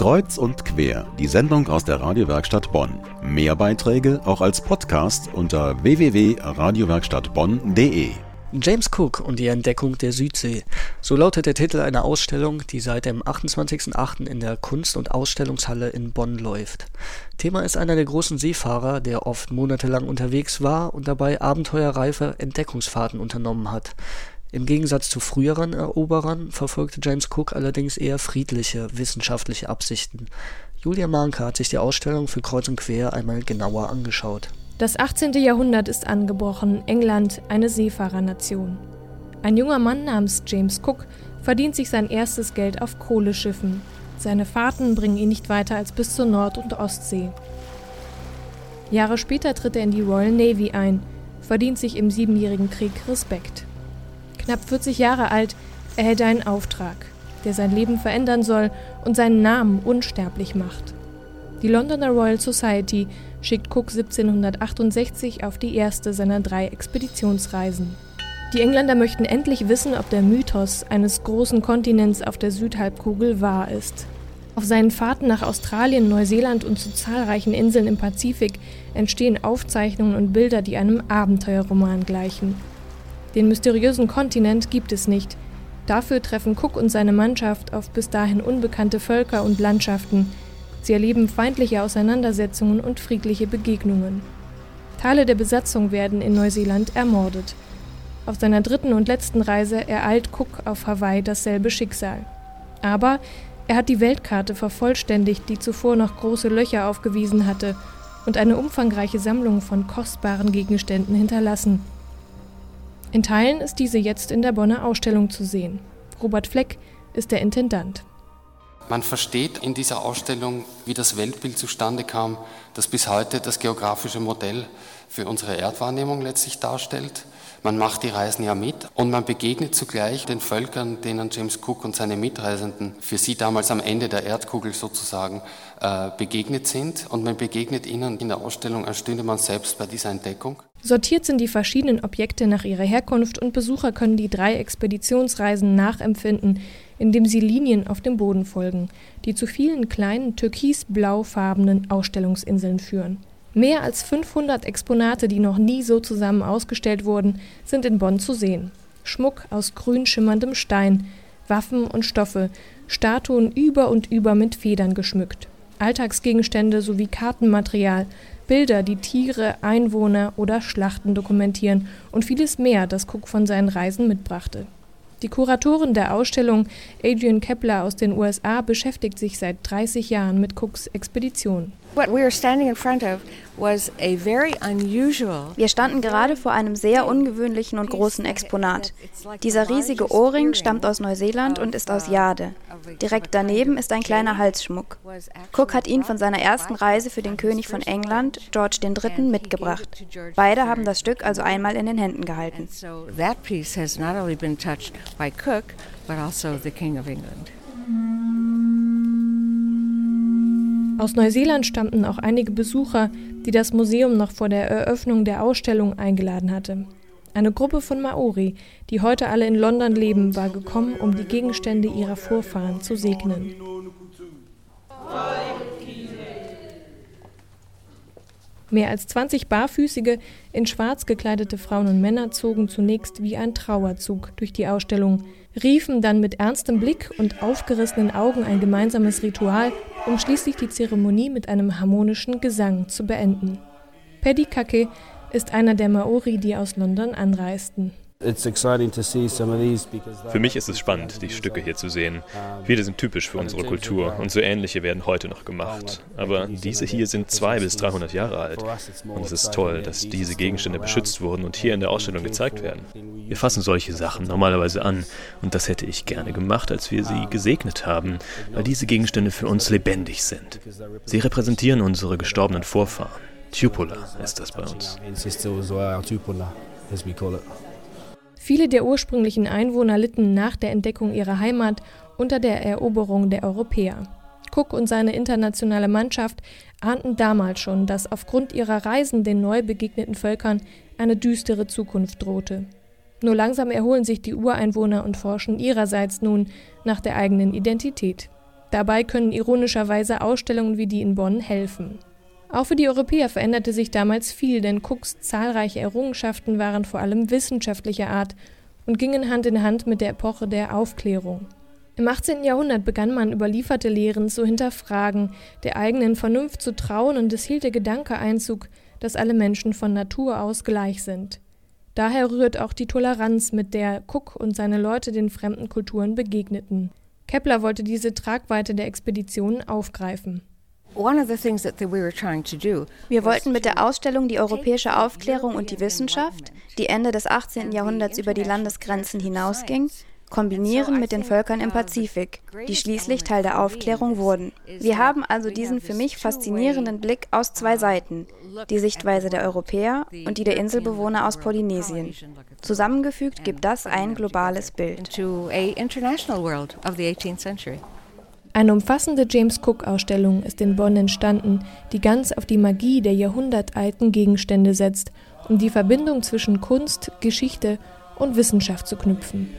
Kreuz und quer, die Sendung aus der Radiowerkstatt Bonn. Mehr Beiträge auch als Podcast unter www.radiowerkstattbonn.de. James Cook und die Entdeckung der Südsee. So lautet der Titel einer Ausstellung, die seit dem 28.08. in der Kunst- und Ausstellungshalle in Bonn läuft. Thema ist einer der großen Seefahrer, der oft monatelang unterwegs war und dabei abenteuerreife Entdeckungsfahrten unternommen hat. Im Gegensatz zu früheren Eroberern verfolgte James Cook allerdings eher friedliche, wissenschaftliche Absichten. Julia Mahnke hat sich die Ausstellung für Kreuz und Quer einmal genauer angeschaut. Das 18. Jahrhundert ist angebrochen, England eine Seefahrernation. Ein junger Mann namens James Cook verdient sich sein erstes Geld auf Kohleschiffen. Seine Fahrten bringen ihn nicht weiter als bis zur Nord- und Ostsee. Jahre später tritt er in die Royal Navy ein, verdient sich im Siebenjährigen Krieg Respekt. Knapp 40 Jahre alt erhält er einen Auftrag, der sein Leben verändern soll und seinen Namen unsterblich macht. Die Londoner Royal Society schickt Cook 1768 auf die erste seiner drei Expeditionsreisen. Die Engländer möchten endlich wissen, ob der Mythos eines großen Kontinents auf der Südhalbkugel wahr ist. Auf seinen Fahrten nach Australien, Neuseeland und zu zahlreichen Inseln im Pazifik entstehen Aufzeichnungen und Bilder, die einem Abenteuerroman gleichen. Den mysteriösen Kontinent gibt es nicht. Dafür treffen Cook und seine Mannschaft auf bis dahin unbekannte Völker und Landschaften. Sie erleben feindliche Auseinandersetzungen und friedliche Begegnungen. Teile der Besatzung werden in Neuseeland ermordet. Auf seiner dritten und letzten Reise ereilt Cook auf Hawaii dasselbe Schicksal. Aber er hat die Weltkarte vervollständigt, die zuvor noch große Löcher aufgewiesen hatte, und eine umfangreiche Sammlung von kostbaren Gegenständen hinterlassen, in Teilen ist diese jetzt in der Bonner Ausstellung zu sehen. Robert Fleck ist der Intendant. Man versteht in dieser Ausstellung, wie das Weltbild zustande kam, das bis heute das geografische Modell für unsere Erdwahrnehmung letztlich darstellt. Man macht die Reisen ja mit und man begegnet zugleich den Völkern, denen James Cook und seine Mitreisenden für sie damals am Ende der Erdkugel sozusagen äh, begegnet sind. Und man begegnet ihnen in der Ausstellung, als stünde man selbst bei dieser Entdeckung. Sortiert sind die verschiedenen Objekte nach ihrer Herkunft und Besucher können die drei Expeditionsreisen nachempfinden, indem sie Linien auf dem Boden folgen, die zu vielen kleinen türkisblaufarbenen Ausstellungsinseln führen. Mehr als 500 Exponate, die noch nie so zusammen ausgestellt wurden, sind in Bonn zu sehen. Schmuck aus grün schimmerndem Stein, Waffen und Stoffe, Statuen über und über mit Federn geschmückt, Alltagsgegenstände sowie Kartenmaterial, Bilder, die Tiere, Einwohner oder Schlachten dokumentieren und vieles mehr, das Cook von seinen Reisen mitbrachte. Die Kuratorin der Ausstellung, Adrian Kepler aus den USA, beschäftigt sich seit 30 Jahren mit Cooks Expedition. Wir standen gerade vor einem sehr ungewöhnlichen und großen Exponat. Dieser riesige Ohrring stammt aus Neuseeland und ist aus Jade. Direkt daneben ist ein kleiner Halsschmuck. Cook hat ihn von seiner ersten Reise für den König von England, George III., mitgebracht. Beide haben das Stück also einmal in den Händen gehalten. That piece has not only been touched by Cook, but also the King of England. Aus Neuseeland stammten auch einige Besucher, die das Museum noch vor der Eröffnung der Ausstellung eingeladen hatte. Eine Gruppe von Maori, die heute alle in London leben, war gekommen, um die Gegenstände ihrer Vorfahren zu segnen. Mehr als 20 barfüßige, in schwarz gekleidete Frauen und Männer zogen zunächst wie ein Trauerzug durch die Ausstellung, riefen dann mit ernstem Blick und aufgerissenen Augen ein gemeinsames Ritual, um schließlich die Zeremonie mit einem harmonischen Gesang zu beenden. Paddy Kake ist einer der Maori, die aus London anreisten. Für mich ist es spannend, die Stücke hier zu sehen. Viele sind typisch für unsere Kultur und so ähnliche werden heute noch gemacht. Aber diese hier sind 200 bis 300 Jahre alt. Und es ist toll, dass diese Gegenstände beschützt wurden und hier in der Ausstellung gezeigt werden. Wir fassen solche Sachen normalerweise an und das hätte ich gerne gemacht, als wir sie gesegnet haben, weil diese Gegenstände für uns lebendig sind. Sie repräsentieren unsere gestorbenen Vorfahren. Tupula ist das bei uns. Viele der ursprünglichen Einwohner litten nach der Entdeckung ihrer Heimat unter der Eroberung der Europäer. Cook und seine internationale Mannschaft ahnten damals schon, dass aufgrund ihrer Reisen den neu begegneten Völkern eine düstere Zukunft drohte. Nur langsam erholen sich die Ureinwohner und forschen ihrerseits nun nach der eigenen Identität. Dabei können ironischerweise Ausstellungen wie die in Bonn helfen. Auch für die Europäer veränderte sich damals viel, denn Cooks zahlreiche Errungenschaften waren vor allem wissenschaftlicher Art und gingen Hand in Hand mit der Epoche der Aufklärung. Im 18. Jahrhundert begann man überlieferte Lehren zu hinterfragen, der eigenen Vernunft zu trauen und es hielt der Gedanke Einzug, dass alle Menschen von Natur aus gleich sind. Daher rührt auch die Toleranz, mit der Cook und seine Leute den fremden Kulturen begegneten. Kepler wollte diese Tragweite der Expeditionen aufgreifen. Wir wollten mit der Ausstellung die europäische Aufklärung und die Wissenschaft, die Ende des 18. Jahrhunderts über die Landesgrenzen hinausging, kombinieren mit den Völkern im Pazifik, die schließlich Teil der Aufklärung wurden. Wir haben also diesen für mich faszinierenden Blick aus zwei Seiten, die Sichtweise der Europäer und die der Inselbewohner aus Polynesien. Zusammengefügt gibt das ein globales Bild. Eine umfassende James Cook-Ausstellung ist in Bonn entstanden, die ganz auf die Magie der jahrhundertalten Gegenstände setzt, um die Verbindung zwischen Kunst, Geschichte und Wissenschaft zu knüpfen.